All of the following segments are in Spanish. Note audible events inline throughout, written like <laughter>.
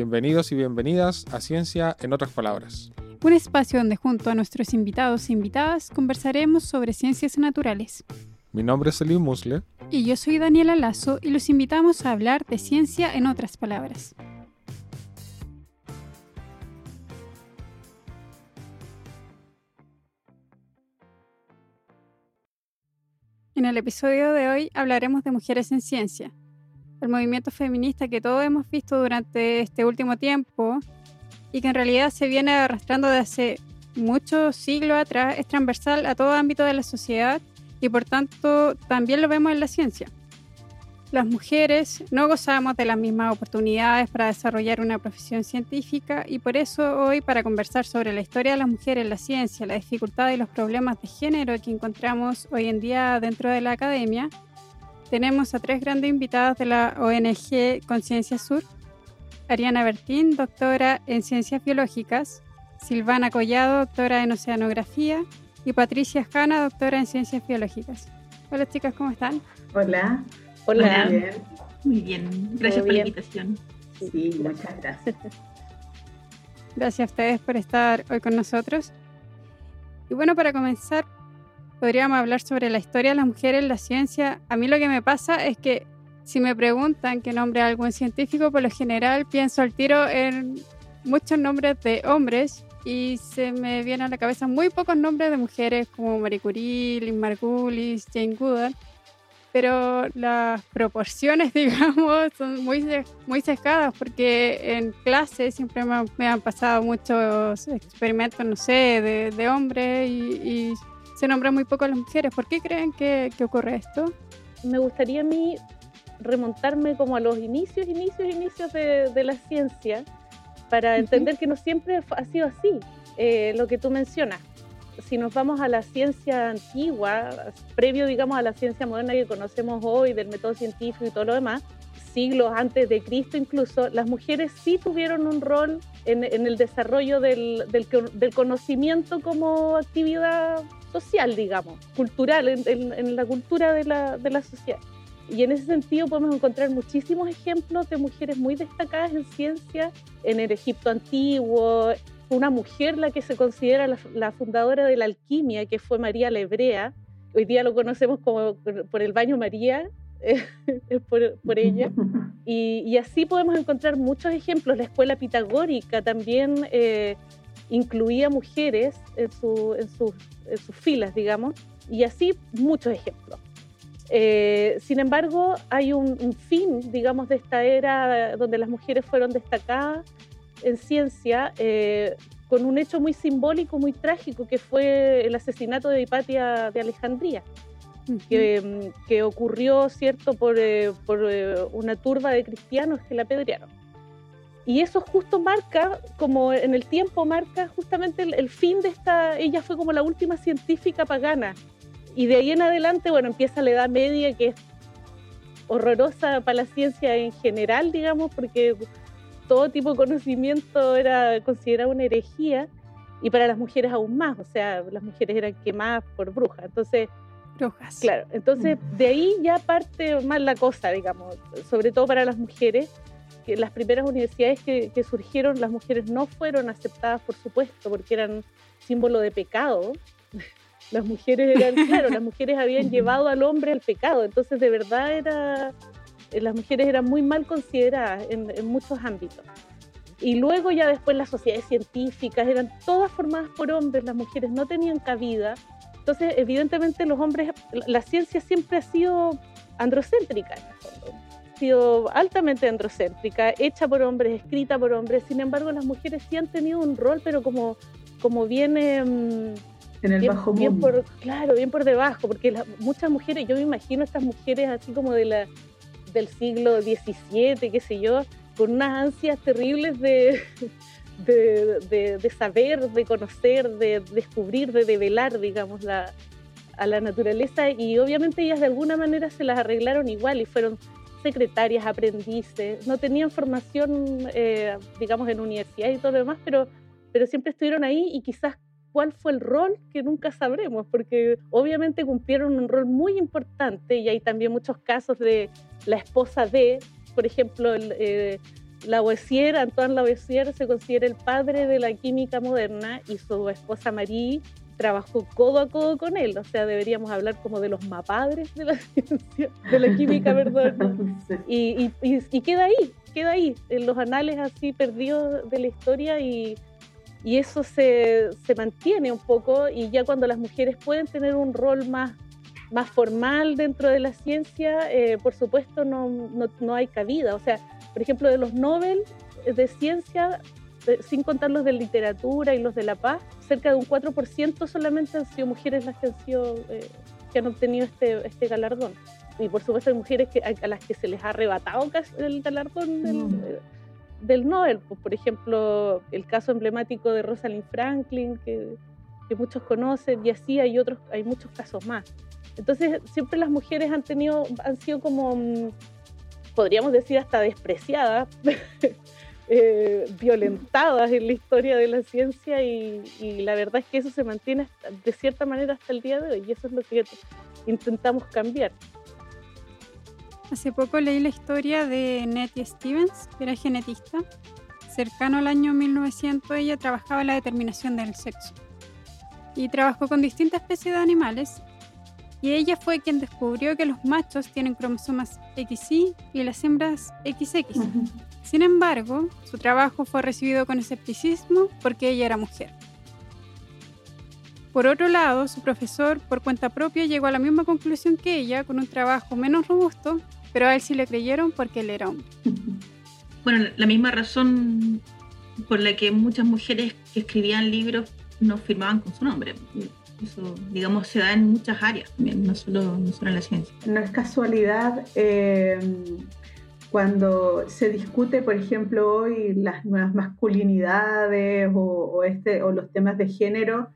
Bienvenidos y bienvenidas a Ciencia en otras palabras. Un espacio donde junto a nuestros invitados e invitadas conversaremos sobre ciencias naturales. Mi nombre es Elim Musle. Y yo soy Daniela Lazo y los invitamos a hablar de ciencia en otras palabras. En el episodio de hoy hablaremos de mujeres en ciencia, el movimiento feminista que todos hemos visto durante este último tiempo y que en realidad se viene arrastrando de hace muchos siglos atrás, es transversal a todo ámbito de la sociedad y por tanto también lo vemos en la ciencia. Las mujeres no gozamos de las mismas oportunidades para desarrollar una profesión científica y por eso hoy para conversar sobre la historia de las mujeres en la ciencia, la dificultad y los problemas de género que encontramos hoy en día dentro de la academia, tenemos a tres grandes invitadas de la ONG Conciencia Sur. Ariana Bertín, doctora en Ciencias Biológicas, Silvana Collado, doctora en Oceanografía, y Patricia Jana, doctora en Ciencias Biológicas. Hola chicas, ¿cómo están? Hola. Hola. Muy bien. Muy bien. Gracias por la invitación. Sí, muchas gracias. Gracias a ustedes por estar hoy con nosotros. Y bueno, para comenzar, podríamos hablar sobre la historia de las mujeres en la ciencia. A mí lo que me pasa es que si me preguntan qué nombre algún científico, por lo general pienso al tiro en muchos nombres de hombres y se me vienen a la cabeza muy pocos nombres de mujeres como Marie Curie, Lynn Margulis, Jane Goodall, pero las proporciones, <laughs> digamos, son muy, muy sesgadas porque en clase siempre me, han pasado muchos experimentos, no sé, de, de hombres y, se nombran muy poco a las mujeres. ¿Por qué creen que, que ocurre esto? Me gustaría a mí remontarme como a los inicios, inicios, inicios de, de la ciencia para entender que no siempre ha sido así, eh, lo que tú mencionas. Si nos vamos a la ciencia antigua, previo, digamos, a la ciencia moderna que conocemos hoy, del método científico y todo lo demás, siglos antes de Cristo incluso, las mujeres sí tuvieron un rol en, el desarrollo del, conocimiento como actividad social, digamos, cultural, en, la cultura de la, la sociedad. Y en ese sentido podemos encontrar muchísimos ejemplos de mujeres muy destacadas en ciencia, en el Egipto antiguo, una mujer la que se considera la, fundadora de la alquimia, que fue María la Hebrea. Hoy día lo conocemos como por el baño María, <laughs> por, por, ella. <laughs> Y, así podemos encontrar muchos ejemplos. La escuela pitagórica también eh, incluía mujeres en, su, en, sus, en sus filas, digamos, y así muchos ejemplos. Eh, sin embargo, hay un, fin, digamos, de esta era donde las mujeres fueron destacadas en ciencia eh, con un hecho muy simbólico, muy trágico, que fue el asesinato de Hipatia de Alejandría, que, ocurrió, ¿cierto?, por, eh, por una turba de cristianos que la apedrearon. Y eso justo marca, como en el tiempo marca justamente el, el fin de esta, ella fue como la última científica pagana y de ahí en adelante, bueno, empieza la Edad Media, que es horrorosa para la ciencia en general, digamos, porque todo tipo de conocimiento era considerado una herejía, y para las mujeres aún más, o sea, las mujeres eran quemadas por brujas. Entonces, Claro, entonces mm. de ahí ya parte más la cosa, digamos, sobre todo para las mujeres, que las primeras universidades que, que surgieron, las mujeres no fueron aceptadas, por supuesto, porque eran símbolo de pecado, <laughs> las mujeres eran, <laughs> claro, las mujeres habían llevado al hombre al pecado, entonces de verdad era, eh, las mujeres eran muy mal consideradas en, muchos ámbitos. Y luego ya después las sociedades científicas eran todas formadas por hombres, las mujeres no tenían cabida. Entonces, evidentemente los hombres, la ciencia siempre ha sido androcéntrica en el fondo. Ha sido altamente androcéntrica, hecha por hombres, escrita por hombres. Sin embargo, las mujeres sí han tenido un rol, pero como, como viene... Mm, en el bajo mundo. por, claro, bien por debajo, porque muchas mujeres, yo me imagino estas mujeres así como de la, del siglo XVII, qué sé yo, con unas ansias terribles de, de, de, saber, de conocer, de descubrir, de develar, digamos, la, a la naturaleza. Y obviamente ellas de alguna manera se las arreglaron igual y fueron secretarias, aprendices, no tenían formación, eh, digamos, en universidad y todo lo demás, pero, pero siempre estuvieron ahí. Y quizás cuál fue el rol que nunca sabremos, porque obviamente cumplieron un rol muy importante. Y hay también muchos casos de la esposa de, por ejemplo, el, eh, Lavoisier, Antoine Lavoisier se considera el padre de la química moderna y su esposa Marie trabajó codo a codo con él, o sea, deberíamos hablar como de los mapadres de la <laughs> ciencia, de la química, perdón. <laughs> Y, y, queda ahí, queda ahí, en los anales así perdidos de la historia y, y eso se, se, mantiene un poco. Y ya cuando las mujeres pueden tener un rol más, más formal dentro de la ciencia, eh, por supuesto no, no, no hay cabida, o sea, por ejemplo, de los Nobel de ciencia, sin contar los de literatura y los de la paz, cerca de un 4% solamente han sido mujeres las que han, sido, eh, que han obtenido este, este galardón. Y por supuesto hay mujeres que, a, las que se les ha arrebatado el galardón del, mm. eh, del Nobel. Pues, por ejemplo, el caso emblemático de Rosalind Franklin, que, que muchos conocen, y así hay otros, hay muchos casos más. Entonces, siempre las mujeres han tenido, han sido como mm, podríamos decir hasta despreciadas, <laughs> eh, violentadas en la historia de la ciencia y, la verdad es que eso se mantiene de cierta manera hasta el día de hoy y eso es lo que intentamos cambiar. Hace poco leí la historia de Nettie Stevens, que era genetista. Cercano al año 1900 ella trabajaba en la determinación del sexo y trabajó con distintas especies de animales y ella fue quien descubrió que los machos tienen cromosomas XY y las hembras XX. Sin embargo, su trabajo fue recibido con escepticismo porque ella era mujer. Por otro lado, su profesor, por cuenta propia, llegó a la misma conclusión que ella, con un trabajo menos robusto, pero a él sí le creyeron porque él era hombre. Bueno, la misma razón por la que muchas mujeres que escribían libros no firmaban con su nombre. Eso, digamos, se da en muchas áreas también, no solo, no solo en la ciencia. No es casualidad eh, cuando se discute, por ejemplo, hoy las nuevas masculinidades o, este, o los temas de género,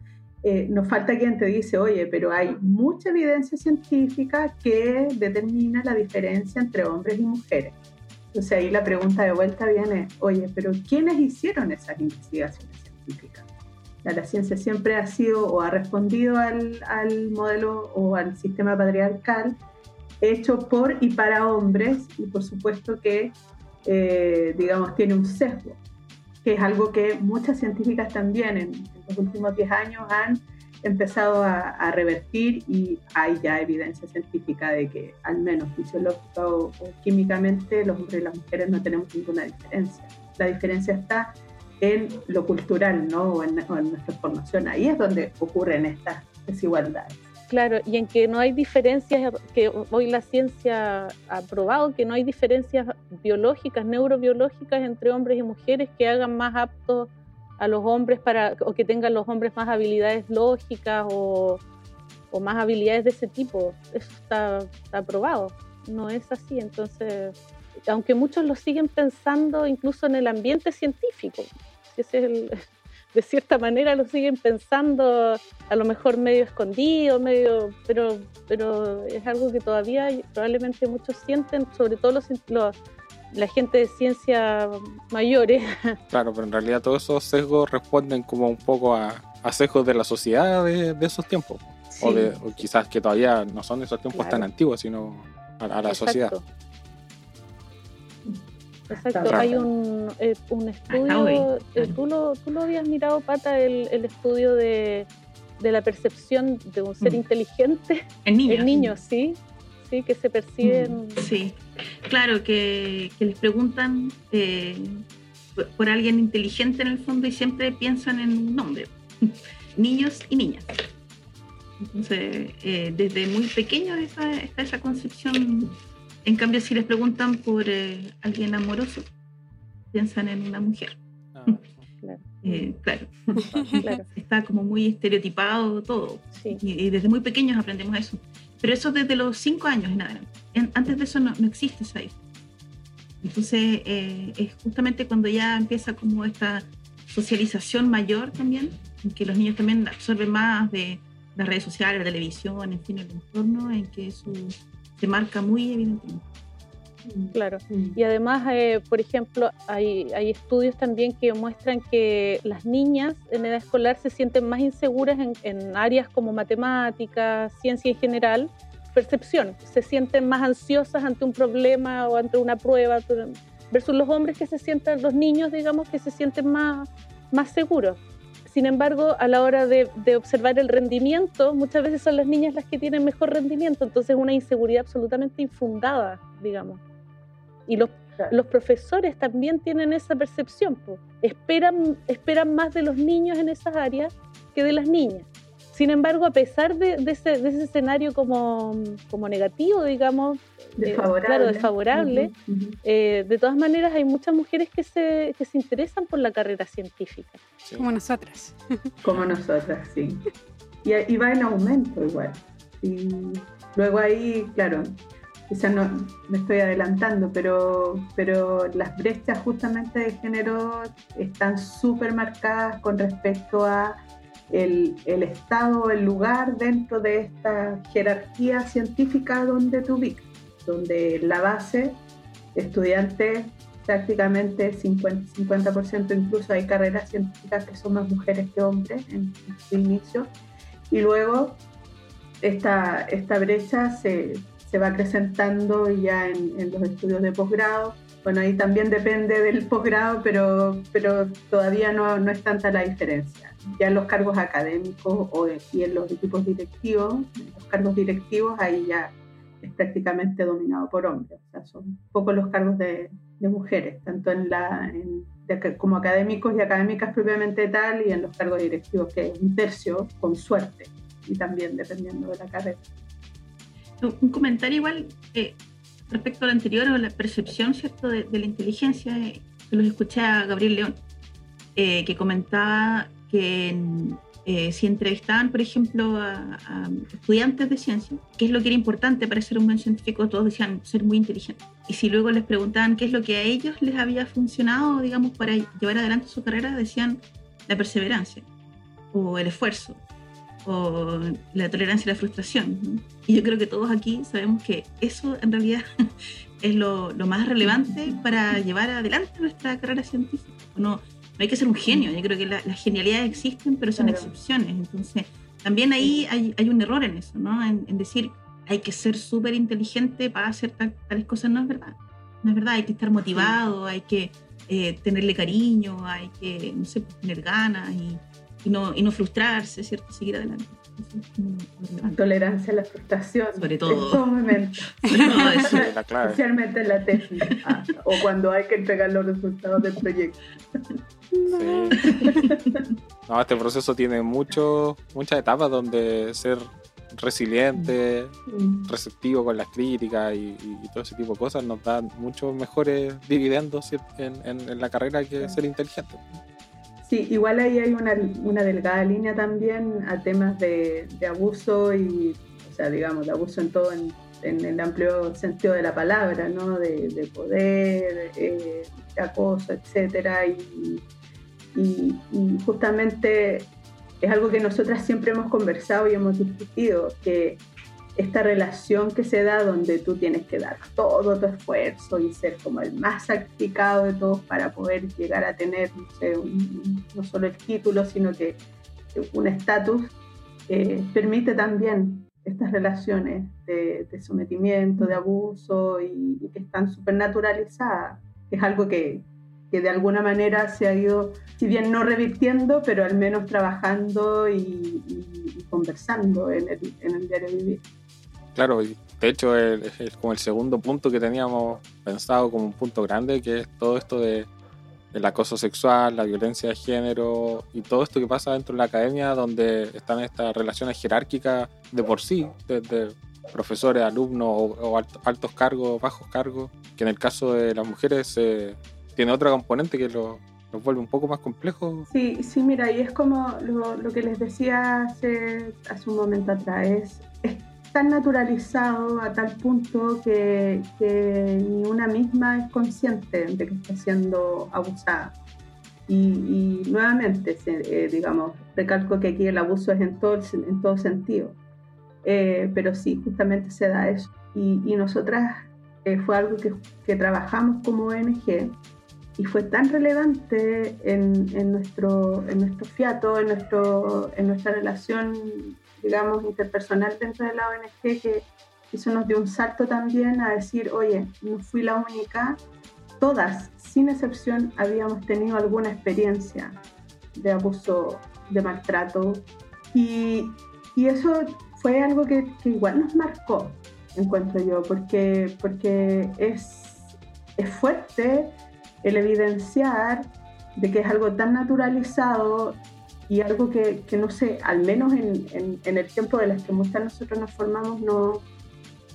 eh, nos falta quien te dice, oye, pero hay mucha evidencia científica que determina la diferencia entre hombres y mujeres. Entonces ahí la pregunta de vuelta viene, oye, pero ¿quiénes hicieron esas investigaciones científicas? La ciencia siempre ha sido o ha respondido al, modelo o al sistema patriarcal hecho por y para hombres y por supuesto que, eh, digamos, tiene un sesgo, que es algo que muchas científicas también en, los últimos 10 años han empezado a, revertir y hay ya evidencia científica de que al menos fisiológica o, o químicamente los hombres y las mujeres no tenemos ninguna diferencia. La diferencia está en lo cultural, ¿no? O en, nuestra formación. Ahí es donde ocurren estas desigualdades. Claro, y en que no hay diferencias, que hoy la ciencia ha probado que no hay diferencias biológicas, neurobiológicas entre hombres y mujeres que hagan más aptos a los hombres para, o que tengan los hombres más habilidades lógicas o, o más habilidades de ese tipo. Eso está, está probado, no es así. Entonces, aunque muchos lo siguen pensando incluso en el ambiente científico. <laughs> de cierta manera lo siguen pensando a lo mejor medio escondido, medio, pero, pero es algo que todavía probablemente muchos sienten, sobre todo los, la gente de ciencia mayores. <laughs> Claro, pero en realidad todos esos sesgos responden como un poco a, sesgos de la sociedad de, esos tiempos. O, de, quizás que todavía no son esos tiempos tan antiguos, sino a, la sociedad. Exacto, hay un, eh, un estudio, eh, ¿tú, lo, tú lo habías mirado, Pata, el, el estudio de, de, la percepción de un ser mm. inteligente en niños. En niños, sí, sí, que se perciben. Mm, sí, claro, que, que les preguntan eh, por, alguien inteligente en el fondo y siempre piensan en un nombre, <laughs> niños y niñas. Entonces, desde muy pequeño está, está esa concepción en cambio, si les preguntan por eh, alguien amoroso, piensan en una mujer. Ah, <laughs> eh, claro. <laughs> claro. Está como muy estereotipado todo. Y, desde muy pequeños aprendemos eso. Pero eso desde los cinco años en adelante. antes de eso no, existe esa Entonces, eh, es justamente cuando ya empieza como esta socialización mayor también, en que los niños también absorben más de las redes sociales, la televisión, en fin, el entorno, en que su se marca muy evidentemente. Claro. Mm. Y además, eh, por ejemplo, hay, hay, estudios también que muestran que las niñas en edad escolar se sienten más inseguras en, en áreas como matemáticas, ciencia en general, percepción, se sienten más ansiosas ante un problema o ante una prueba, versus los hombres que se sienten, los niños, digamos, que se sienten más, más seguros. Sin embargo, a la hora de, observar el rendimiento, muchas veces son las niñas las que tienen mejor rendimiento, entonces una inseguridad absolutamente infundada, digamos. Y los, los profesores también tienen esa percepción, esperan, esperan más de los niños en esas áreas que de las niñas. Sin embargo, a pesar de, ese, escenario como, negativo, digamos, eh, desfavorable, claro, desfavorable eh, de todas maneras hay muchas mujeres que se, se interesan por la carrera científica. Como nosotras. <laughs> Como nosotras, sí. Y, va en aumento igual. Y luego ahí, claro, quizás no me estoy adelantando, pero, pero las brechas justamente de género están súper marcadas con respecto a el, estado, el lugar dentro de esta jerarquía científica donde tú ubicas, donde la base, estudiantes prácticamente 50%, 50%, incluso hay carreras científicas que son más mujeres que hombres en, su inicio, y luego esta, brecha se, se va acrecentando ya en, en los estudios de posgrado. Bueno, ahí también depende del posgrado, pero, pero todavía no, no es tanta la diferencia ya en los cargos académicos o y en los equipos directivos, los cargos directivos ahí ya es prácticamente dominado por hombres, o sea, son pocos los cargos de, de mujeres, tanto en la, como académicos y académicas propiamente tal, y en los cargos directivos, que es un tercio, con suerte, y también dependiendo de la carrera. Un comentario igual eh, respecto a lo anterior, o la percepción ¿cierto? De, la inteligencia, eh, los escuché a Gabriel León, eh, que comentaba que eh, si entrevistaban, por ejemplo, a, estudiantes de ciencia, qué es lo que era importante para ser un buen científico, todos decían ser muy inteligente. Y si luego les preguntaban qué es lo que a ellos les había funcionado, digamos, para llevar adelante su carrera, decían la perseverancia, o el esfuerzo, o la tolerancia a la frustración. Y yo creo que todos aquí sabemos que eso en realidad <laughs> es lo, lo más relevante para llevar adelante nuestra carrera científica. No, no hay que ser un genio, yo creo que las genialidades existen, pero son excepciones. Entonces, también ahí hay, hay, un error en eso, ¿no? En, decir, hay que ser súper inteligente para hacer tales cosas, no es verdad. No es verdad, hay que estar motivado, hay que eh, tenerle cariño, hay que, no sé, pues, tener ganas y, y, no, y no frustrarse, ¿cierto? Seguir adelante. Tolerancia a la frustración. Sobre todo. En todo momento. <laughs> <laughs> Especialmente en la tesis. Ah, o cuando hay que entregar los resultados del proyecto. No, este proceso tiene mucho, muchas etapas donde ser resiliente, mm. receptivo con las críticas y, todo ese tipo de cosas nos dan muchos mejores dividendos en, en, la carrera que ser inteligente. Sí, igual ahí hay una, una delgada línea también a temas de, abuso y, o sea, digamos, de abuso en todo, en, el amplio sentido de la palabra, ¿no? De, de poder, eh, de acoso, etcétera. Y, y, justamente es algo que nosotras siempre hemos conversado y hemos discutido, que esta relación que se da donde tú tienes que dar todo tu esfuerzo y ser como el más sacrificado de todos para poder llegar a tener, no, sé, no solo el título, sino que un estatus, eh, permite también estas relaciones de, sometimiento, de abuso y, y que están súper naturalizadas. Es algo que, que de alguna manera se ha ido, si bien no revirtiendo, pero al menos trabajando y, conversando en el, en el, diario vivir. Claro, de hecho es, como el segundo punto que teníamos pensado como un punto grande, que es todo esto de, del acoso sexual, la violencia de género y todo esto que pasa dentro de la academia, donde están estas relaciones jerárquicas de por sí, desde profesores, alumnos o, altos cargos, bajos cargos, que en el caso de las mujeres se tiene otro componente que lo, vuelve un poco más complejo. Sí, sí, mira, y es como lo, que les decía hace, hace un momento atrás, es, tan naturalizado a tal punto que, ni una misma es consciente de que está siendo abusada. Y, nuevamente, eh, digamos, recalco que aquí el abuso es en todo, en todo sentido. Eh, pero sí, justamente se da eso. Y, y nosotras eh, fue algo que, que, trabajamos como ONG y fue tan relevante en, en, nuestro, en nuestro fiato, en, nuestro, en nuestra relación, digamos, interpersonal dentro de la ONG que eso nos dio un salto también a decir, oye, no fui la única, todas, sin excepción, habíamos tenido alguna experiencia de abuso, de maltrato. Y, y eso fue algo que, que, igual nos marcó, encuentro yo, porque, porque es, es fuerte el evidenciar de que es algo tan naturalizado y algo que, que no sé, al menos en, en, en, el tiempo de las que muchas nosotros nos formamos, no,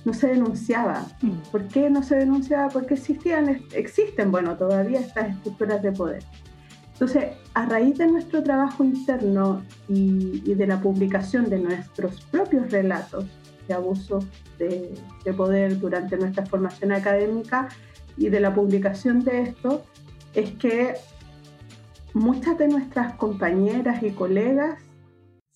no se denunciaba. Mm. ¿Por qué no se denunciaba? Porque existían, existen, bueno, todavía estas estructuras de poder. Entonces, a raíz de nuestro trabajo interno y, y de la publicación de nuestros propios relatos de abuso de, de poder durante nuestra formación académica, y de la publicación de esto es que muchas de nuestras compañeras y colegas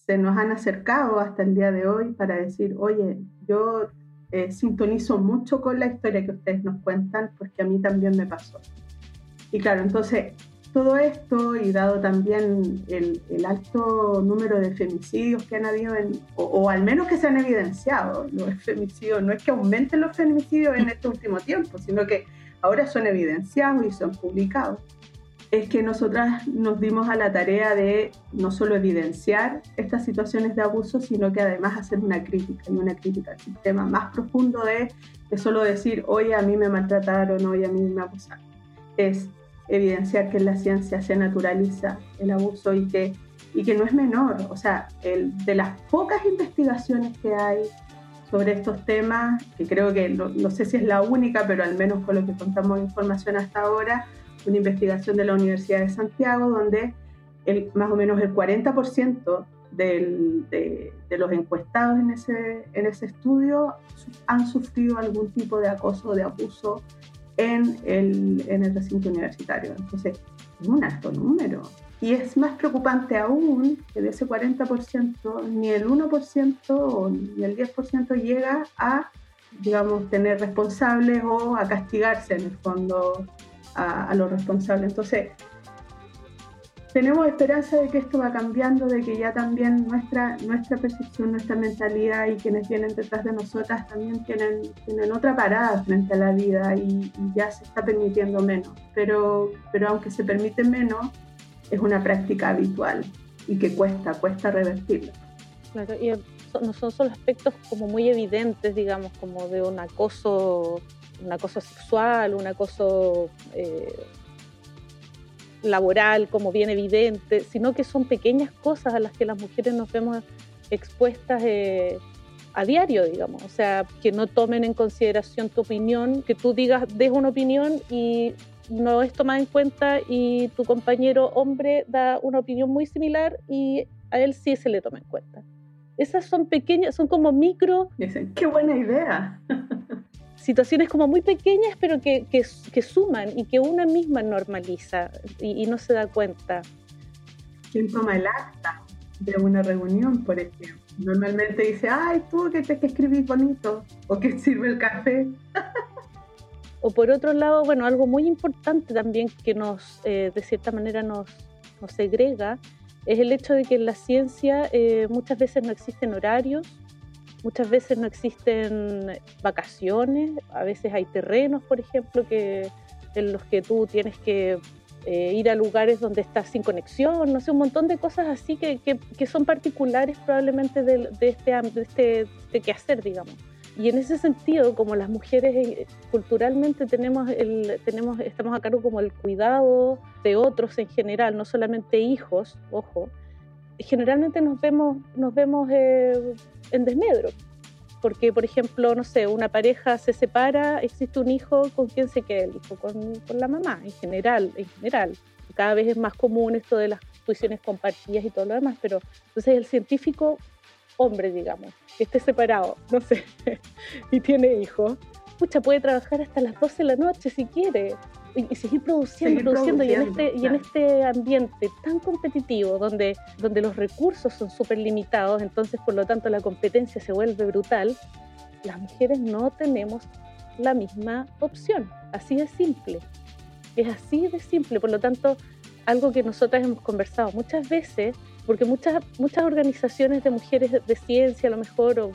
se nos han acercado hasta el día de hoy para decir, oye, yo eh, sintonizo mucho con la historia que ustedes nos cuentan porque a mí también me pasó. Y claro, entonces todo esto y dado también el, el alto número de femicidios que han habido, en, o, o, al menos que se han evidenciado, los <laughs> femicidios, no es que aumenten los femicidios en este último tiempo, sino que ahora son evidenciados y son publicados, es que nosotras nos dimos a la tarea de no solo evidenciar estas situaciones de abuso, sino que además hacer una crítica, y una crítica al sistema más profundo de, de solo decir, oye, a mí me maltrataron, oye, a mí me abusaron. Es evidenciar que en la ciencia se naturaliza el abuso y que, y que no es menor. O sea, el, de las pocas investigaciones que hay sobre estos temas, que creo que no, no, sé si es la única, pero al menos con lo que contamos información hasta ahora, una investigación de la Universidad de Santiago, donde el, más o menos el 40% del, de, de, los encuestados en ese, en ese estudio han sufrido algún tipo de acoso o de abuso en el, en el recinto universitario. Entonces, es un alto número. Y es más preocupante aún que de ese 40%, ni el 1% ni el 10% llega a, digamos, tener responsables o a castigarse en el fondo a, a los responsables. Entonces, tenemos esperanza de que esto va cambiando, de que ya también nuestra, nuestra percepción, nuestra mentalidad y quienes vienen detrás de nosotras también tienen, tienen otra parada frente a la vida y, y ya se está permitiendo menos. Pero, pero aunque se permite menos, es una práctica habitual y que cuesta, cuesta revertirla. Claro, y no son solo aspectos como muy evidentes, digamos, como de un acoso, un acoso sexual, un acoso eh, laboral, como bien evidente, sino que son pequeñas cosas a las que las mujeres nos vemos expuestas eh, a diario, digamos. O sea, que no tomen en consideración tu opinión, que tú digas, des una opinión y no es tomada en cuenta y tu compañero hombre da una opinión muy similar y a él sí se le toma en cuenta. Esas son pequeñas, son como micro... Qué buena idea. <laughs> situaciones como muy pequeñas, pero que, que, que suman y que una misma normaliza y, y, no se da cuenta. ¿Quién toma el acta de una reunión, por ejemplo? Normalmente dice, ay, tú que te que escribís bonito o que sirve el café. O por otro lado, bueno, algo muy importante también que nos, eh, de cierta manera, nos, nos, segrega, es el hecho de que en la ciencia eh, muchas veces no existen horarios, muchas veces no existen vacaciones, a veces hay terrenos, por ejemplo, que, en los que tú tienes que eh, ir a lugares donde estás sin conexión, no sé, un montón de cosas así que, que, que son particulares probablemente de, de, este, de este de quehacer, digamos. Y en ese sentido, como las mujeres eh, culturalmente tenemos el, tenemos, estamos a cargo como el cuidado de otros en general, no solamente hijos, ojo, generalmente nos vemos, nos vemos eh, en desmedro. Porque, por ejemplo, no sé, una pareja se separa, existe un hijo, ¿con quién se queda el hijo? Con, con la mamá, en general, en general. Cada vez es más común esto de las tuiciones compartidas y todo lo demás, pero entonces el científico hombre, digamos, que esté separado, no sé, <laughs> y tiene hijos, pucha, puede trabajar hasta las 12 de la noche si quiere. Y, seguir produciendo, seguir produciendo, produciendo, y en este, claro. y en este ambiente tan competitivo, donde, donde los recursos son súper limitados, entonces por lo tanto la competencia se vuelve brutal, las mujeres no tenemos la misma opción. Así de simple. Es así de simple. Por lo tanto, algo que nosotras hemos conversado muchas veces, porque muchas, muchas organizaciones de mujeres de ciencia, a lo mejor, o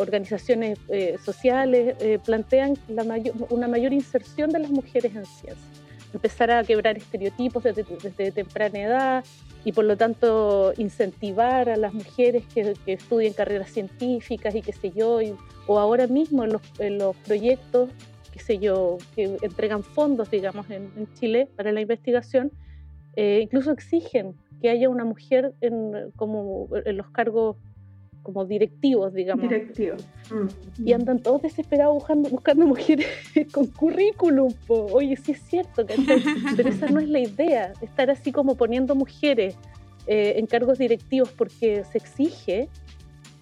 organizaciones eh, sociales, eh, plantean la mayor, una mayor inserción de las mujeres en ciencia. Empezar a quebrar estereotipos desde, desde temprana edad y por lo tanto incentivar a las mujeres que, que estudien carreras científicas y qué sé yo, o ahora mismo en los, en los proyectos qué sé yo, que entregan fondos, digamos, en, en Chile para la investigación, eh, incluso exigen que haya una mujer en, como en los cargos como directivos, digamos. Directivos. Mm. Y andan todos desesperados buscando, buscando mujeres <laughs> con currículum. Oye, sí es cierto, <laughs> pero esa no es la idea, estar así como poniendo mujeres eh, en cargos directivos porque se exige.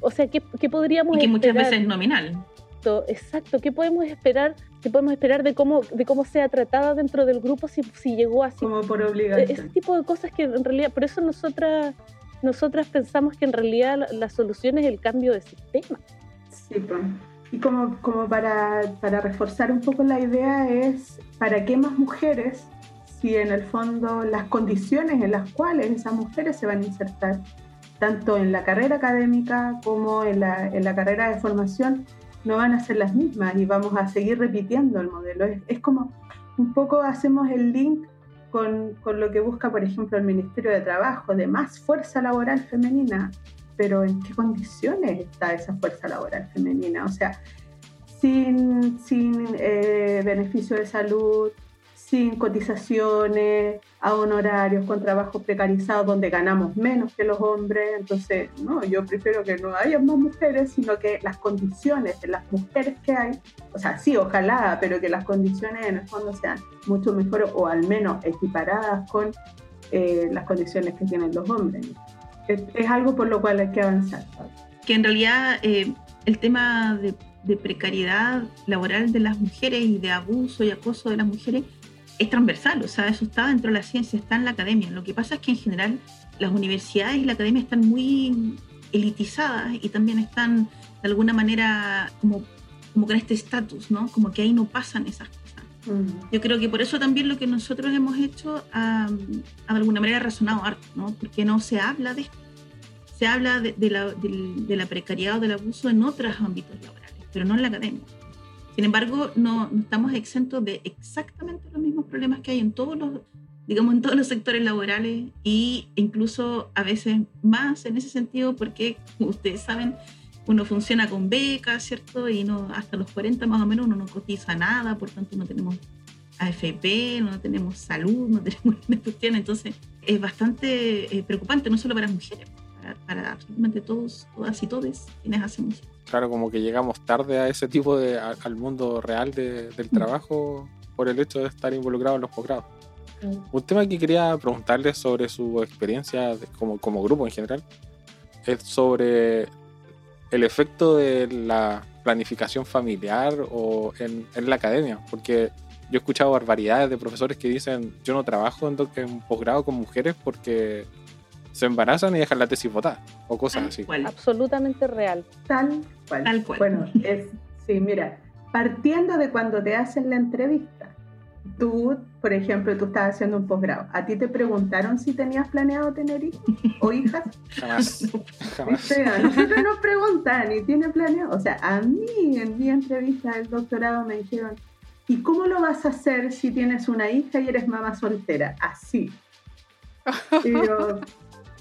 O sea, ¿qué, qué podríamos Y que muchas veces es nominal. Exacto. ¿Qué podemos esperar? ¿Qué podemos esperar de cómo, de cómo sea tratada dentro del grupo si, si llegó así? Como por Eh, Ese obligación. tipo de cosas que en realidad, por eso nosotras, nosotras pensamos que en realidad la, la solución es el cambio de sistema. Sí. Y como, como para, para reforzar un poco la idea es, ¿para qué más mujeres si en el fondo las condiciones en las cuales esas mujeres se van a insertar, tanto en la carrera académica como en la, en la carrera de formación, no van a ser las mismas y vamos a seguir repitiendo el modelo? Es, es como un poco hacemos el link con, con lo que busca, por ejemplo, el Ministerio de Trabajo, de más fuerza laboral femenina pero ¿en qué condiciones está esa fuerza laboral femenina? O sea, sin, sin eh, beneficio de salud, sin cotizaciones, a honorarios, con trabajos precarizados donde ganamos menos que los hombres. Entonces, no, yo prefiero que no haya más mujeres, sino que las condiciones de las mujeres que hay, o sea, sí, ojalá, pero que las condiciones en el fondo sean mucho mejores o al menos equiparadas con eh, las condiciones que tienen los hombres. Es, es, algo por lo cual hay que avanzar. Que en realidad eh, el tema de, de, precariedad laboral de las mujeres y de abuso y acoso de las mujeres es transversal, o sea, eso está dentro de la ciencia, está en la academia. Lo que pasa es que en general las universidades y la academia están muy elitizadas y también están de alguna manera como, como con este estatus, ¿no? Como que ahí no pasan esas cosas. Yo creo que por eso también lo que nosotros hemos hecho ha, ha de alguna manera resonado harto, ¿no? Porque no se habla de esto. Se habla de, de, la, de, de, la, precariedad o del abuso en otros ámbitos laborales, pero no en la academia. Sin embargo, no, no, estamos exentos de exactamente los mismos problemas que hay en todos los, digamos, en todos los sectores laborales e incluso a veces más en ese sentido, porque como ustedes saben, uno funciona con becas, ¿cierto? Y no, hasta los 40 más o menos uno no cotiza nada, por tanto no tenemos AFP, no tenemos salud, no <laughs> tenemos ninguna cuestión. Entonces es bastante eh, preocupante, no solo para las mujeres, para, para, absolutamente todos, todas y todos quienes hacemos. Claro, como que llegamos tarde a ese tipo de, a, al mundo real de, del trabajo por el hecho de estar involucrados en los posgrados. Un tema que quería preguntarles sobre su experiencia de, como, como grupo en general es sobre el efecto de la planificación familiar o en, en, la academia, porque yo he escuchado barbaridades de profesores que dicen yo no trabajo en, en posgrado con mujeres porque se embarazan y dejan la tesis votada o cosas Tal así. cual. Absolutamente real. Tal cual. Tal cual. Bueno, es, sí, mira, partiendo de cuando te hacen la entrevista, tú, por ejemplo, tú estabas haciendo un posgrado, ¿a ti te preguntaron si tenías planeado tener hijos o hijas? Jamás. <laughs> jamás. A nosotros nos preguntan y tiene planeado. O sea, a mí en mi entrevista del doctorado me dijeron, ¿y cómo lo vas a hacer si tienes una hija y eres mamá soltera? Así. <laughs> Y yo,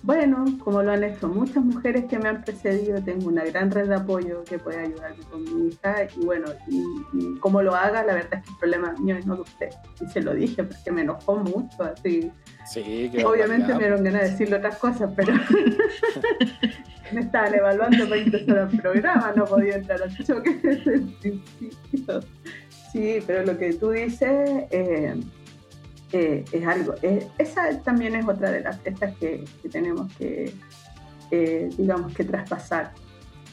bueno, como lo han hecho muchas mujeres que me han precedido, tengo una gran red de apoyo que puede ayudarme con mi hija y bueno, y, y como lo haga, la verdad es que el problema mío es no de usted. Y se lo dije porque me enojó mucho, así. Sí, que Obviamente me dieron ganas de decirle otras cosas, pero <laughs> me estaban evaluando para ingresar al programa, no podía entrar al choque <laughs> desde el principio. Sí, pero lo que tú dices... Eh, eh, es algo. Eh, esa también es otra de las estas que, tenemos que, eh, digamos, que traspasar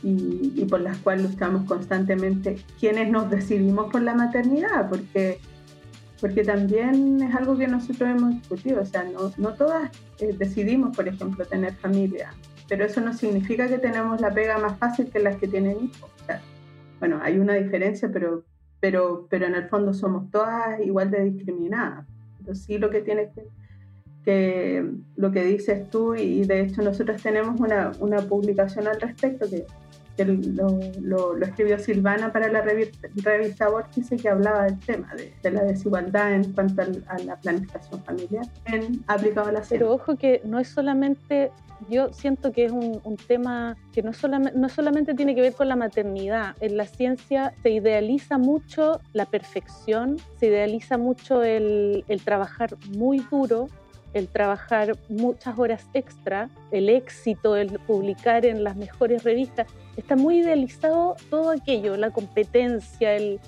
y, y, por las cuales luchamos constantemente quienes nos decidimos por la maternidad, porque, porque también es algo que nosotros hemos discutido. O sea, no, no todas decidimos, por ejemplo, tener familia, pero eso no significa que tenemos la pega más fácil que las que tienen hijos. Bueno, hay una diferencia, pero pero, pero en el fondo somos todas igual de discriminadas. Sí lo que tienes que, que lo que dices tú, y de hecho nosotros tenemos una, una publicación al respecto que que lo, lo, escribió Silvana para la revista, revista Vórtice, que hablaba del tema de, la desigualdad en cuanto a, la planificación familiar en, la Pero ojo que no es solamente, yo siento que es un, un tema que no solamente, no solamente tiene que ver con la maternidad. En la ciencia se idealiza mucho la perfección, se idealiza mucho el, el trabajar muy duro el trabajar muchas horas extra, el éxito, el publicar en las mejores revistas, está muy idealizado todo aquello, la competencia, el...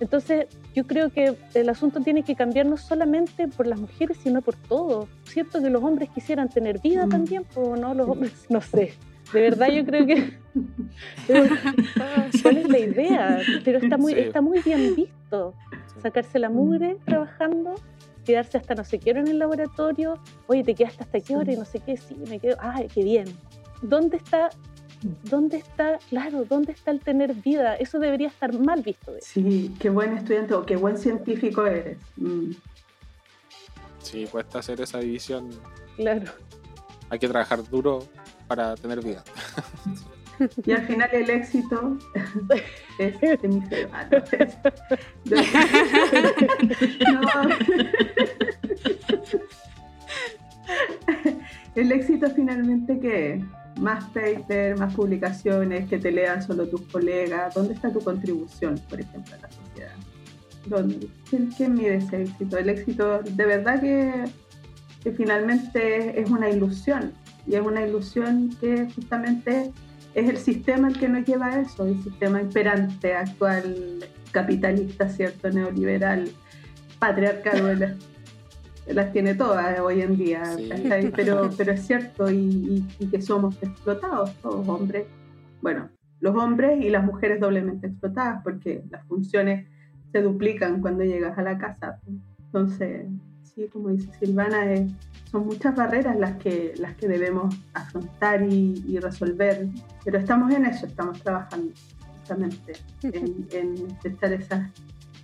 Entonces, yo creo que el asunto tiene que cambiar no solamente por las mujeres, sino por todos. Cierto que los hombres quisieran tener vida mm. también, ¿o no? Los hombres, no sé. De verdad yo creo que... <laughs> ¿Cuál es la idea? Pero está muy, está muy bien visto. Sacarse la mugre trabajando quedarse hasta no sé qué hora en el laboratorio, oye, te quedaste hasta qué hora y no sé qué, sí, me quedo, ay, qué bien. ¿Dónde está, dónde está, claro, dónde está el tener vida? Eso debería estar mal visto. Sí, qué buen estudiante o qué buen científico eres. Mm. Sí, cuesta hacer esa división. Claro. Hay que trabajar duro para tener vida. <laughs> <laughs> Y al final el éxito <laughs> es de mi <laughs> El éxito finalmente que más paper, más publicaciones, que te lean solo tus colegas. ¿Dónde está tu contribución, por ejemplo, a la sociedad? ¿Dónde? ¿Quién, mide ese éxito? El éxito de verdad que, que finalmente es una ilusión. Y es una ilusión que justamente es el sistema el que nos lleva a eso, el sistema imperante actual, capitalista, ¿cierto? Neoliberal, patriarcal, las, tiene todas hoy en día, pero, pero es cierto y, que somos explotados todos hombres. Bueno, los hombres y las mujeres doblemente explotadas porque las funciones se duplican cuando llegas a la casa. Entonces, sí, como dice Silvana, son muchas barreras las que, las que debemos afrontar y, resolver, pero estamos en eso, estamos trabajando justamente en, en esas,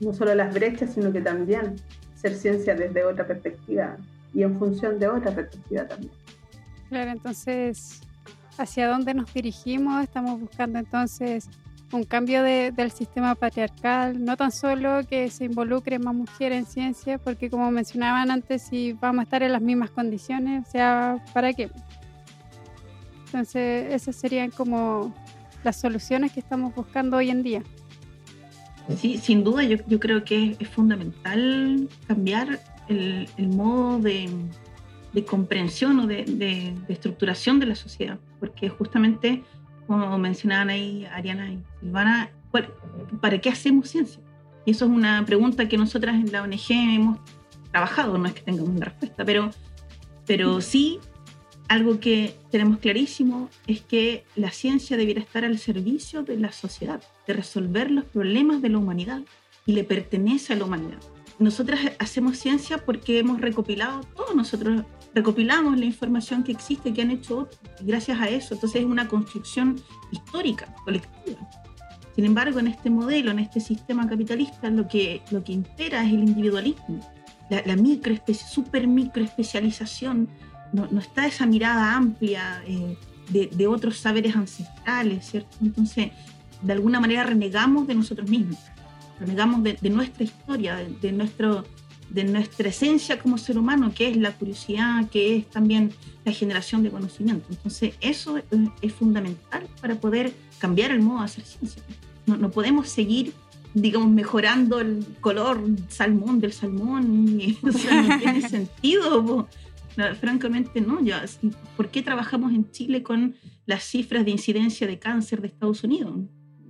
no solo las brechas, sino que también ser ciencia desde otra perspectiva y en función de otra perspectiva también. Claro, entonces, ¿hacia dónde nos dirigimos? Estamos buscando entonces un cambio del sistema patriarcal, no tan solo que se involucre más mujeres en ciencia, porque como mencionaban antes, si vamos a estar en las mismas condiciones, o sea, ¿para qué? Entonces, esas serían como las soluciones que estamos buscando hoy en día. Sí, sin duda, yo, yo creo que es, fundamental cambiar el, modo de, comprensión o de, de estructuración de la sociedad, porque justamente como mencionaban ahí Ariana y Silvana, ¿para qué hacemos ciencia? Y eso es una pregunta que nosotras en la ONG hemos trabajado, no es que tengamos una respuesta, pero, pero sí algo que tenemos clarísimo es que la ciencia debiera estar al servicio de la sociedad, de resolver los problemas de la humanidad y le pertenece a la humanidad. Nosotras hacemos ciencia porque hemos recopilado, todos nosotros recopilamos la información que existe, que han hecho otros, gracias a eso. Entonces es una construcción histórica, colectiva. Sin embargo, en este modelo, en este sistema capitalista, lo que, lo que impera es el individualismo, la, la micro, super microespecialización. No, no está esa mirada amplia eh, de, de, otros saberes ancestrales, ¿cierto? Entonces, de alguna manera renegamos de nosotros mismos, renegamos de, de nuestra historia, de, de nuestro de nuestra esencia como ser humano, que es la curiosidad, que es también la generación de conocimiento. Entonces, eso es, fundamental para poder cambiar el modo de hacer ciencia. No, no, podemos seguir, digamos, mejorando el color salmón del salmón. <laughs> o sea, no tiene <laughs> sentido. francamente, no. Ya, ¿Por qué trabajamos en Chile con las cifras de incidencia de cáncer de Estados Unidos?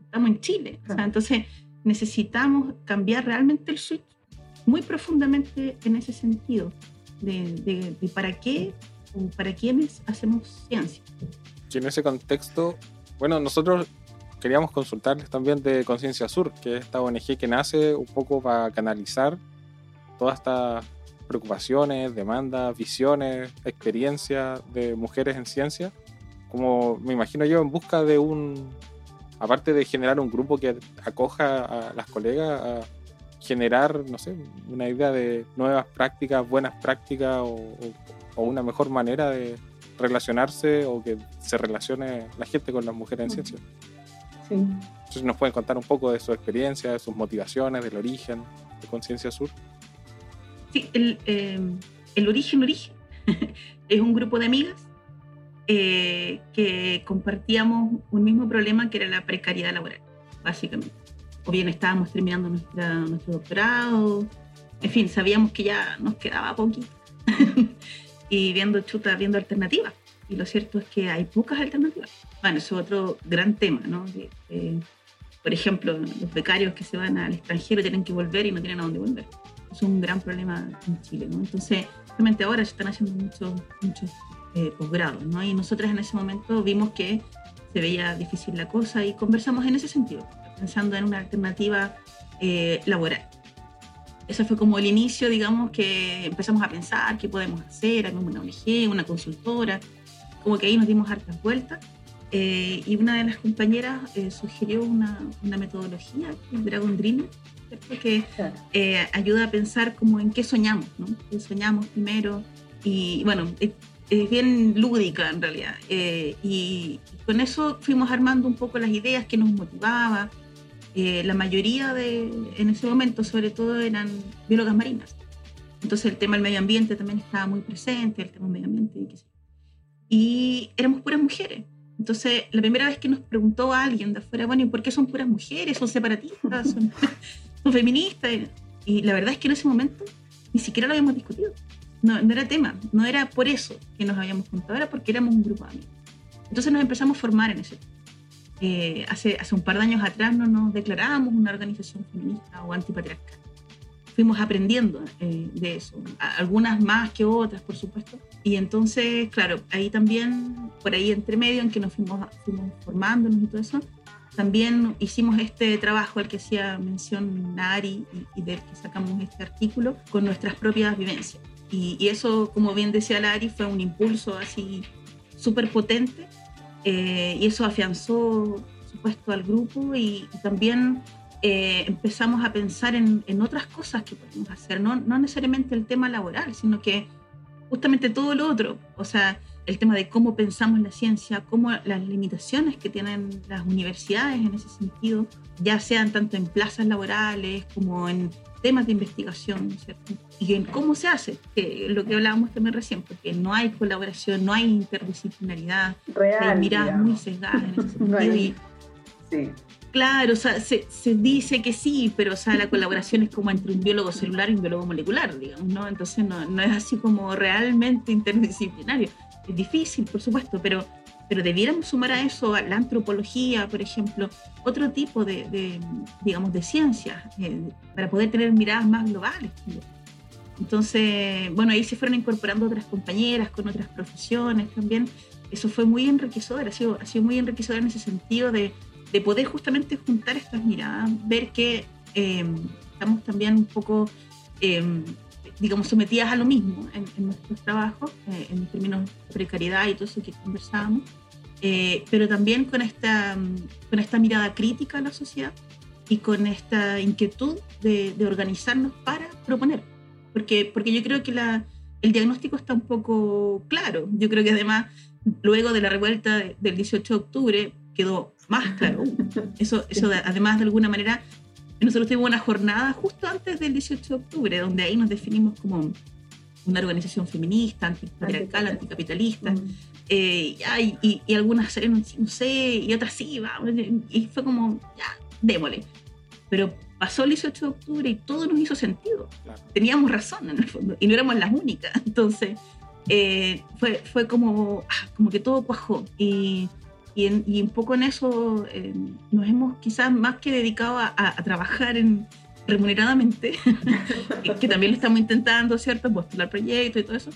Estamos en Chile. O sea, entonces, necesitamos cambiar realmente el switch muy profundamente en ese sentido, de, para qué o para quiénes hacemos ciencia. Y en ese contexto, bueno, nosotros queríamos consultarles también de Conciencia Sur, que es esta ONG que nace un poco para canalizar todas estas preocupaciones, demandas, visiones, experiencias de mujeres en ciencia, como me imagino yo, en busca de un aparte de generar un grupo que acoja a las colegas, a generar, no sé, una idea de nuevas prácticas, buenas prácticas o, o una mejor manera de relacionarse o que se relacione la gente con las mujeres en ciencia. Sí. Entonces nos pueden contar un poco de su experiencia, de sus motivaciones, del origen de Conciencia Sur. Sí, el, eh, el origen, origen, <laughs> es un grupo de amigas eh, que compartíamos un mismo problema que era la precariedad laboral, básicamente. O bien estábamos terminando nuestra, nuestro doctorado, en fin, sabíamos que ya nos quedaba poquito. <laughs> y viendo chuta, viendo alternativas. Y lo cierto es que hay pocas alternativas. Bueno, eso es otro gran tema, ¿no? por ejemplo, los becarios que se van al extranjero tienen que volver y no tienen a dónde volver. Es un gran problema en Chile, ¿no? Entonces, realmente ahora se están haciendo muchos, muchos eh, posgrados, ¿no? Y nosotras en ese momento vimos que se veía difícil la cosa y conversamos en ese sentido, pensando en una alternativa eh, laboral. Eso fue como el inicio, digamos, que empezamos a pensar qué podemos hacer, alguna una ONG, una consultora, como que ahí nos dimos hartas vueltas. Eh, y una de las compañeras eh, sugirió una, una, metodología, el Dragon Dream, que eh, ayuda a pensar como en qué soñamos, ¿no? ¿Qué soñamos primero? Y bueno, es, es bien lúdica en realidad. y con eso fuimos armando un poco las ideas que nos motivaba, eh, la mayoría de, en ese momento, sobre todo, eran biólogas marinas. Entonces el tema del medio ambiente también estaba muy presente, el tema del medio ambiente y qué sé. Y éramos puras mujeres. Entonces, la primera vez que nos preguntó a alguien de afuera, bueno, ¿y por qué son puras mujeres? ¿Son separatistas? <laughs> ¿Son, feministas? Y la verdad es que en ese momento ni siquiera lo habíamos discutido. No, no, era tema, no era por eso que nos habíamos juntado, era porque éramos un grupo de amigos. Entonces nos empezamos a formar en ese tema. Eh, hace, hace un par de años atrás no nos declarábamos una organización feminista o antipatriarcal. Fuimos aprendiendo eh, de eso, algunas más que otras, por supuesto. Y entonces, claro, ahí también, por ahí entre medio en que nos fuimos, fuimos formándonos y todo eso, también hicimos este trabajo al que hacía mención Nari y, del que sacamos este artículo con nuestras propias vivencias. Y, y eso, como bien decía Lari, fue un impulso así súper potente eh, y eso afianzó, supuesto, al grupo y, también eh, empezamos a pensar en, en, otras cosas que podemos hacer, no, no, necesariamente el tema laboral, sino que justamente todo lo otro, o sea, el tema de cómo pensamos la ciencia, cómo las limitaciones que tienen las universidades en ese sentido, ya sean tanto en plazas laborales como en temas de investigación, ¿cierto? Y en cómo se hace, que lo que hablábamos también recién, porque no hay colaboración, no hay interdisciplinaridad, Real, hay miradas muy sesgadas en ese <laughs> sentido. sí. Claro, o sea, se, se, dice que sí, pero o sea, la colaboración es como entre un biólogo celular y un biólogo molecular, digamos, ¿no? Entonces no, no es así como realmente interdisciplinario. Es difícil, por supuesto, pero pero debiéramos sumar a eso la antropología, por ejemplo, otro tipo de, digamos, de ciencias, eh, para poder tener miradas más globales. Entonces, bueno, ahí se fueron incorporando otras compañeras con otras profesiones también. Eso fue muy enriquecedor, ha sido, ha sido muy enriquecedor en ese sentido de, de poder justamente juntar estas miradas, ver que eh, estamos también un poco, eh, digamos, sometidas a lo mismo en, en nuestros trabajos, en términos de precariedad y todo eso que conversábamos eh, pero también con esta, con esta mirada crítica a la sociedad y con esta inquietud de, de organizarnos para proponer. Porque, porque yo creo que la, el diagnóstico está un poco claro. Yo creo que además, luego de la revuelta del 18 de octubre, quedó más claro. <laughs> Eso, eso además, de alguna manera, nosotros tuvimos una jornada justo antes del 18 de octubre, donde ahí nos definimos como una organización feminista, antipatriarcal, anticapitalista, mm. eh, y, y, algunas no, no sé, y otras sí, y fue como, ya, démosle. Pero pasó el 18 de octubre y todo nos hizo sentido. Teníamos razón en el fondo, y no éramos las únicas. <laughs> Entonces, eh, fue, fue como, ah, como que todo cuajó. Y, y, un poco en eso eh, nos hemos quizás más que dedicado a, a trabajar en, remuneradamente, <laughs> que también lo estamos intentando, ¿cierto? Postular proyectos y todo eso.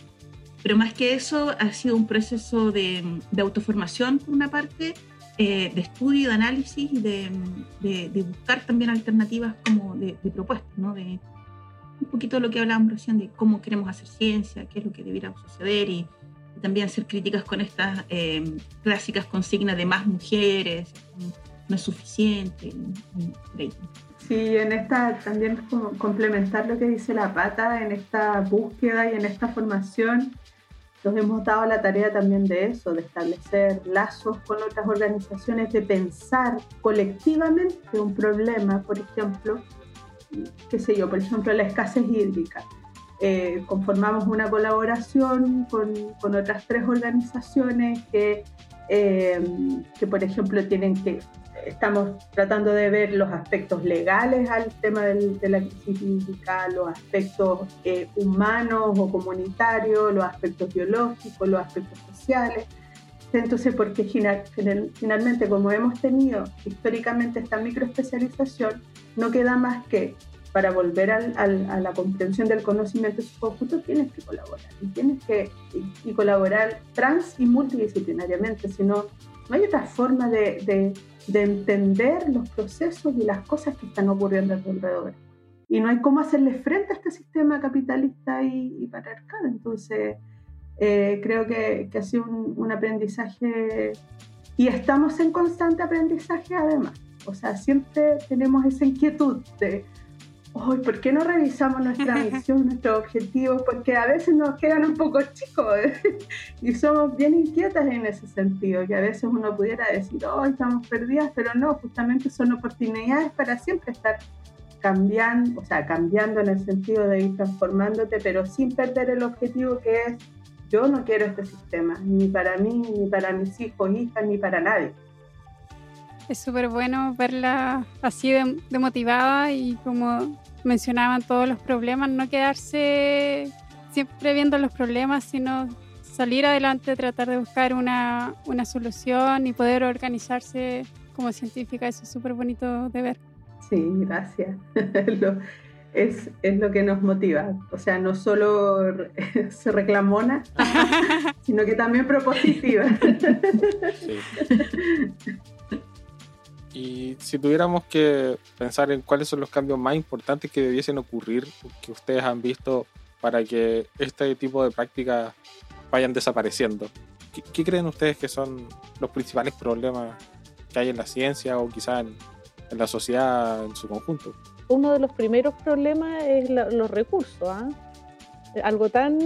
Pero más que eso, ha sido un proceso de, de autoformación, por una parte, eh, de estudio, de análisis y de, de, buscar también alternativas como de, propuestas, ¿no? De un poquito de lo que hablábamos recién, de cómo queremos hacer ciencia, qué es lo que debiera suceder y, también hacer críticas con estas eh, clásicas consignas de más mujeres, no es suficiente. Sí, en esta también complementar lo que dice la pata, en esta búsqueda y en esta formación, nos hemos dado la tarea también de eso, de establecer lazos con otras organizaciones, de pensar colectivamente un problema, por ejemplo, qué sé yo, por ejemplo, la escasez hídrica. Eh, conformamos una colaboración con, con, otras tres organizaciones que, eh, que, por ejemplo, tienen que estamos tratando de ver los aspectos legales al tema de la crisis hídrica, los aspectos eh, humanos o comunitarios, los aspectos biológicos, los aspectos sociales. Entonces, porque finalmente, como hemos tenido históricamente esta microespecialización, no queda más que para volver a la comprensión del conocimiento en su conjunto, tienes que colaborar. Y tienes que y, colaborar trans y multidisciplinariamente, si no, no hay otra forma de de entender los procesos y las cosas que están ocurriendo alrededor. Y no hay cómo hacerle frente a este sistema capitalista y, y patriarcal. Entonces, eh, creo que, que, ha sido un, aprendizaje y estamos en constante aprendizaje además. O sea, siempre tenemos esa inquietud de ¿por qué no revisamos nuestra misión, <laughs> nuestros objetivos? Porque a veces nos quedan un poco chicos <laughs> y somos bien inquietas en ese sentido, que a veces uno pudiera decir, oh, estamos perdidas, pero no, justamente son oportunidades para siempre estar cambiando, o sea, cambiando en el sentido de ir transformándote, pero sin perder el objetivo que es, yo no quiero este sistema, ni para mí, ni para mis hijos, hijas, ni para nadie. Es súper bueno verla así de, motivada y como mencionaban todos los problemas, no quedarse siempre viendo los problemas, sino salir adelante, tratar de buscar una, una solución y poder organizarse como científica. Eso es súper bonito de ver. Sí, gracias. <laughs> es, es, lo que nos motiva. O sea, no solo <laughs> se reclamona, <laughs> sino que también propositiva. Sí. Y si tuviéramos que pensar en cuáles son los cambios más importantes que debiesen ocurrir, que ustedes han visto para que este tipo de prácticas vayan desapareciendo, ¿qué, creen ustedes que son los principales problemas que hay en la ciencia o quizá en, la sociedad en su conjunto? Uno de los primeros problemas es los recursos. ¿ah? Algo tan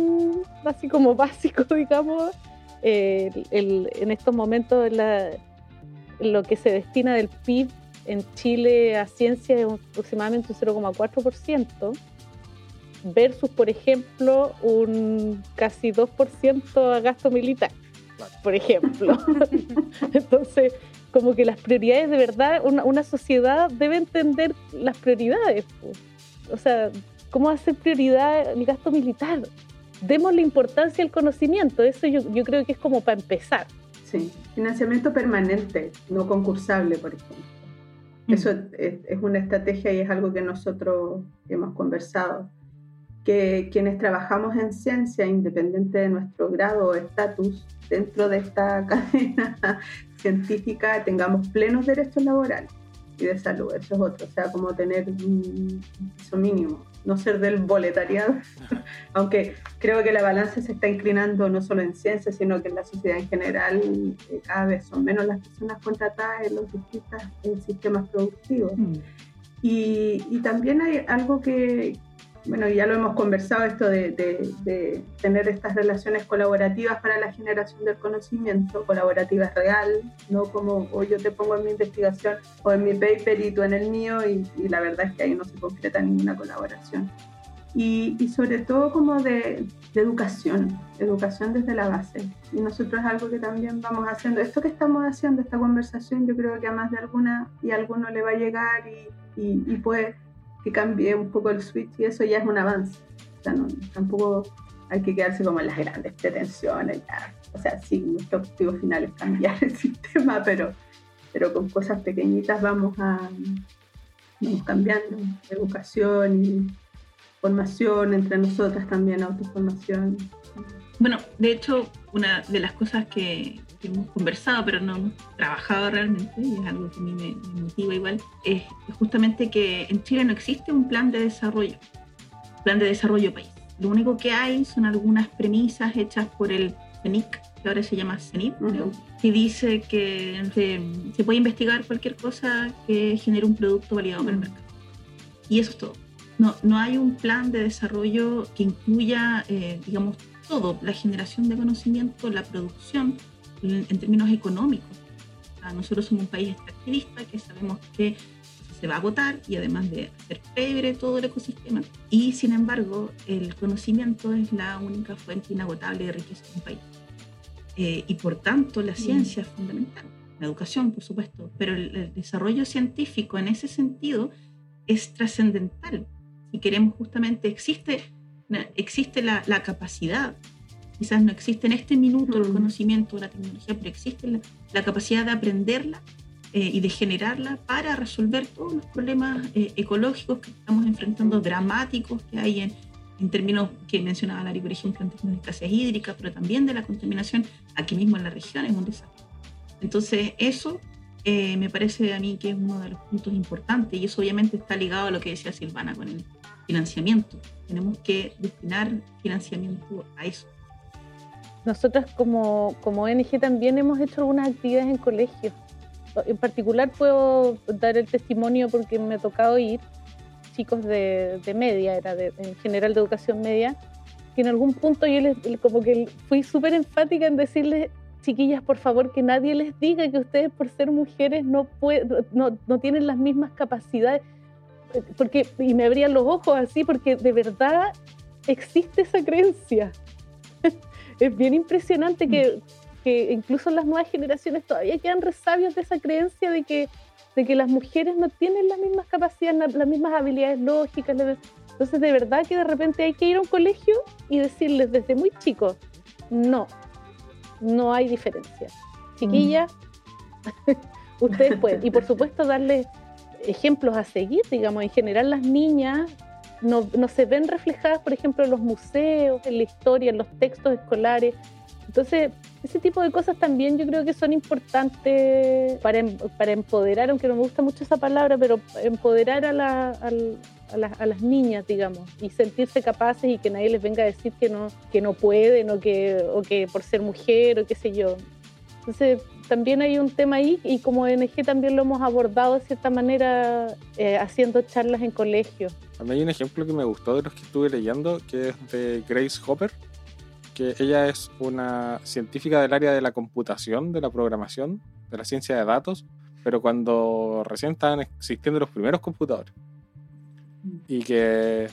así como <laughs> básico, digamos, eh, en estos momentos la, lo que se destina del PIB en Chile a ciencia es aproximadamente un 0,4%, versus, por ejemplo, un casi 2% a gasto militar, por ejemplo. <laughs> Entonces, como que las prioridades de verdad, una, sociedad debe entender las prioridades. O sea, ¿cómo hacer prioridad el gasto militar? Demos la importancia al conocimiento, eso yo, yo creo que es como para empezar. Sí, financiamiento permanente, no concursable, por ejemplo. Mm. Eso es, una estrategia y es algo que nosotros hemos conversado. Que quienes trabajamos en ciencia, independiente de nuestro grado o estatus, dentro de esta <laughs> cadena científica, tengamos plenos derechos laborales y de salud. Eso es otro, o sea, como tener un piso mínimo no ser del boletariado, aunque creo que la balanza se está inclinando no solo en ciencia, sino que en la sociedad en general eh, cada vez son menos las personas contratadas en los distintos sistemas productivos. Mm. Y, también hay algo que, bueno, ya lo hemos conversado, esto de, tener estas relaciones colaborativas para la generación del conocimiento, colaborativas real, no como o yo te pongo en mi investigación o en mi paper y tú en el mío, y, la verdad es que ahí no se concreta ninguna colaboración. Y, y sobre todo como de, educación, educación desde la base. Y nosotros es algo que también vamos haciendo. Esto que estamos haciendo, esta conversación, yo creo que a más de alguna y a alguno le va a llegar y, y puede que cambie un poco el switch y eso ya es un avance. Tampoco hay que quedarse como en las grandes pretensiones. O sea, sí, nuestro objetivo final es cambiar <laughs> el sistema, pero, pero con cosas pequeñitas vamos a vamos cambiando. Educación y formación entre nosotras también, autoformación. Bueno, de hecho, una de las cosas que, hemos conversado, pero no hemos trabajado realmente, y es algo que a mí me, motiva igual, es justamente que en Chile no existe un plan de desarrollo, plan de desarrollo país. Lo único que hay son algunas premisas hechas por el CENIC, que ahora se llama CENIT, que dice que se, puede investigar cualquier cosa que genere un producto validado para el mercado. Y eso es todo. No, no hay un plan de desarrollo que incluya, eh, digamos, todo, la generación de conocimiento, la producción, en, términos económicos. nosotros somos un país extractivista que sabemos que se va a agotar y además de hacer pebre todo el ecosistema. Y sin embargo, el conocimiento es la única fuente inagotable de riqueza de un país. Eh, y por tanto, la ciencia es fundamental. La educación, por supuesto, pero el, desarrollo científico en ese sentido es trascendental. Si queremos justamente, existe, existe la, la, capacidad, quizás no existe en este minuto el conocimiento, la tecnología, pero existe la, la capacidad de aprenderla eh, y de generarla para resolver todos los problemas eh, ecológicos que estamos enfrentando, dramáticos que hay en, en términos que mencionaba Lari, por ejemplo, en términos de escasez hídrica, pero también de la contaminación aquí mismo en la región, es un desastre. Entonces, eso eh, me parece a mí que es uno de los puntos importantes y eso obviamente está ligado a lo que decía Silvana con el financiamiento. Tenemos que destinar financiamiento a eso. Nosotras como, como ONG también hemos hecho algunas actividades en colegios en particular puedo dar el testimonio porque me ha tocado ir, chicos de, media, era de, en general de educación media, que en algún punto yo les, como que fui súper enfática en decirles, chiquillas, por favor, que nadie les diga que ustedes por ser mujeres no, no, no tienen las mismas capacidades, porque, y me abrían los ojos así, porque de verdad existe esa creencia. Es bien impresionante que que incluso las nuevas generaciones todavía quedan resabios de esa creencia de que, de que las mujeres no tienen las mismas capacidades, las mismas habilidades lógicas. Entonces, de verdad que de repente hay que ir a un colegio y decirles desde muy chicos, no, no hay diferencia. Chiquillas, <laughs> ustedes pueden. Y por supuesto, darles ejemplos a seguir, digamos, en general las niñas no, no, se ven reflejadas, por ejemplo, en los museos, en la historia, en los textos escolares. Entonces, ese tipo de cosas también yo creo que son importantes para, em, para empoderar, aunque no me gusta mucho esa palabra, pero empoderar a, la, a, las niñas, digamos, y sentirse capaces y que nadie les venga a decir que no, que no pueden o que, o que por ser mujer o qué sé yo. Entonces, también hay un tema ahí y como ONG también lo hemos abordado de cierta manera eh, haciendo charlas en colegios. A mí hay un ejemplo que me gustó de los que estuve leyendo, que es de Grace Hopper, que ella es una científica del área de la computación, de la programación, de la ciencia de datos, pero cuando recién estaban existiendo los primeros computadores. Mm. Y que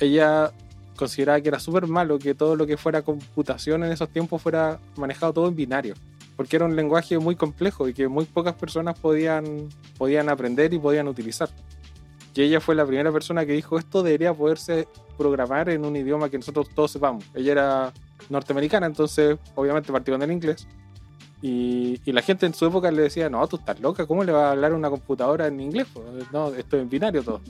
ella consideraba que era súper malo que todo lo que fuera computación en esos tiempos fuera manejado todo en binario, porque era un lenguaje muy complejo y que muy pocas personas podían, podían aprender y podían utilizar. Y ella fue la primera persona que dijo esto debería poderse programar en un idioma que nosotros todos sepamos. Ella era norteamericana, entonces obviamente partió con el inglés. Y, la gente en su época le decía, no, tú estás loca, ¿cómo le va a hablar una computadora en inglés? No, esto es en binario todo.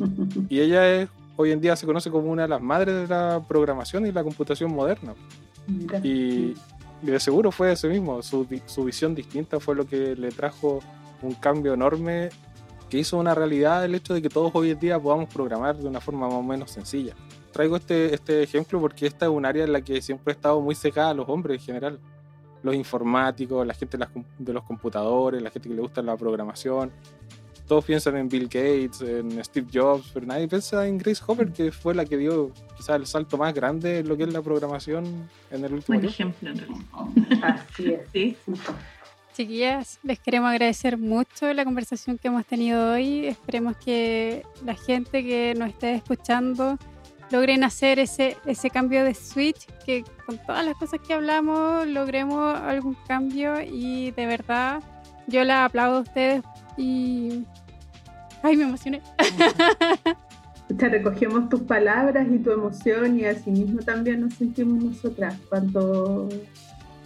<laughs> y ella es, hoy en día se conoce como una de las madres de la programación y la computación moderna. Y, de seguro fue ese mismo, su, su visión distinta fue lo que le trajo un cambio enorme que hizo una realidad el hecho de que todos hoy en día podamos programar de una forma más o menos sencilla. Traigo este, este ejemplo porque esta es un área en la que siempre he estado muy secada a los hombres en general. Los informáticos, la gente de los computadores, la gente que le gusta la programación. Todos piensan en Bill Gates, en Steve Jobs, pero nadie piensa en Grace Hopper, que fue la que dio quizás el salto más grande en lo que es la programación en el último Buen ejemplo, Así es. Sí. Chiquillas, les queremos agradecer mucho la conversación que hemos tenido hoy. Esperemos que la gente que nos esté escuchando logren hacer ese, ese cambio de switch, que con todas las cosas que hablamos logremos algún cambio y de verdad yo la aplaudo a ustedes y... ¡Ay, me emocioné! <laughs> Te recogemos tus palabras y tu emoción y así mismo también nos sentimos nosotras cuando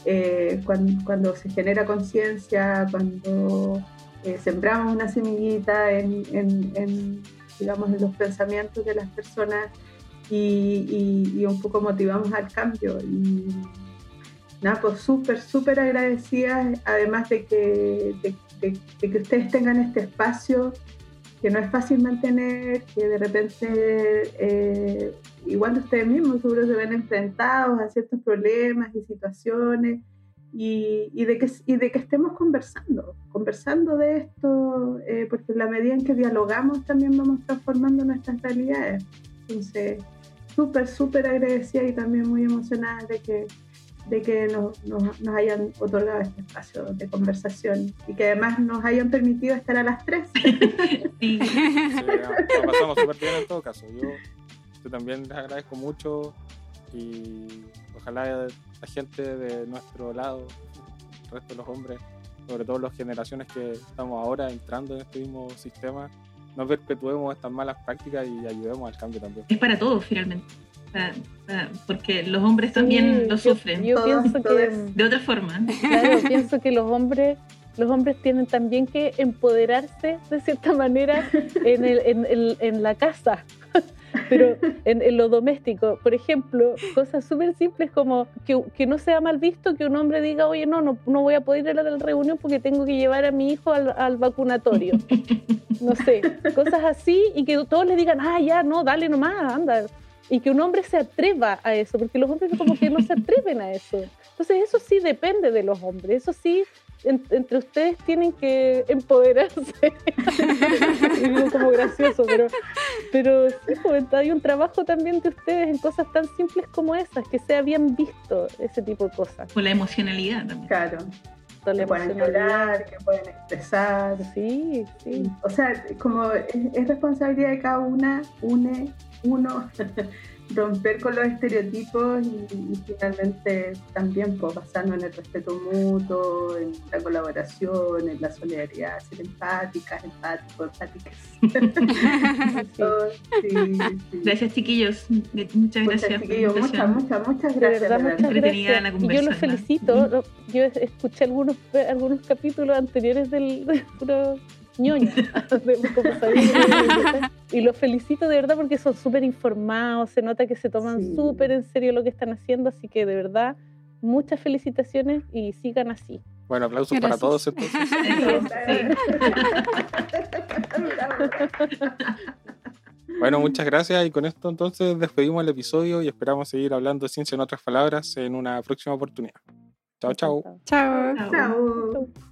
eh, cuando, se genera conciencia, cuando eh, sembramos una semillita en, digamos, en los pensamientos de las personas y, un poco motivamos al cambio. Y nada, pues súper, súper agradecidas, además de que, que ustedes tengan este espacio que no es fácil mantener, que de repente eh, igual ustedes mismos seguro se ven enfrentados a ciertos problemas y situaciones y, y, de que, y de que estemos conversando, conversando de esto, eh, porque en la medida en que dialogamos también vamos transformando nuestras realidades. Entonces, súper, súper agradecida y también muy emocionada de que, de que nos, nos, nos, hayan otorgado este espacio de conversación y que además nos hayan permitido estar a las tres. <laughs> sí, lo pasamos súper bien en todo caso. Yo, yo también les agradezco mucho y ojalá la gente de nuestro lado, el resto de los hombres, sobre todo las generaciones que estamos ahora entrando en este mismo sistema, no perpetuemos estas malas prácticas y ayudemos al cambio también. Es para todos finalmente. Porque los hombres también sí, lo sufren. Yo, yo pienso que de otra forma. Claro, <laughs> pienso que los hombres los hombres tienen también que empoderarse de cierta manera en, el, en, el, en la casa <laughs> pero en, en, lo doméstico, por ejemplo, cosas súper simples como que, que, no sea mal visto que un hombre diga, oye, no, no, no voy a poder ir a la reunión porque tengo que llevar a mi hijo al, al vacunatorio. <laughs> No sé, cosas así y que todos le digan, ah, ya, no, dale nomás, anda. Y que un hombre se atreva a eso, porque los hombres como que no se atreven a eso. Entonces eso sí depende de los hombres, eso sí en, entre ustedes tienen que empoderarse. <laughs> digo como gracioso, pero, pero sí, pues, hay un trabajo también de ustedes en cosas tan simples como esas, que sea bien visto ese tipo de cosas. Con la emocionalidad también. Claro. Que pueden llorar, que pueden expresar. Sí, sí. O sea, como es, es responsabilidad de cada una, une, uno <laughs> romper con los estereotipos y, y finalmente también pues, basarnos en el respeto mutuo, en la colaboración, en la solidaridad, ser empáticas, empáticos, empáticas. <laughs> <laughs> sí, sí. Gracias chiquillos, muchas gracias. Chiquillos, muchas, muchas, muchas gracias. De verdad, muchas gracias. La y yo los felicito, yo escuché algunos, algunos capítulos anteriores del, <laughs> <laughs> y los felicito de verdad porque son súper informados, se nota que se toman Sí. súper en serio lo que están haciendo, así que de verdad, muchas felicitaciones y sigan así. Bueno, aplausos para todos entonces. <laughs> Bueno, muchas gracias y con esto entonces despedimos el episodio y esperamos seguir hablando de ciencia en otras palabras en una próxima oportunidad. Chao, chao. Chao. Chao.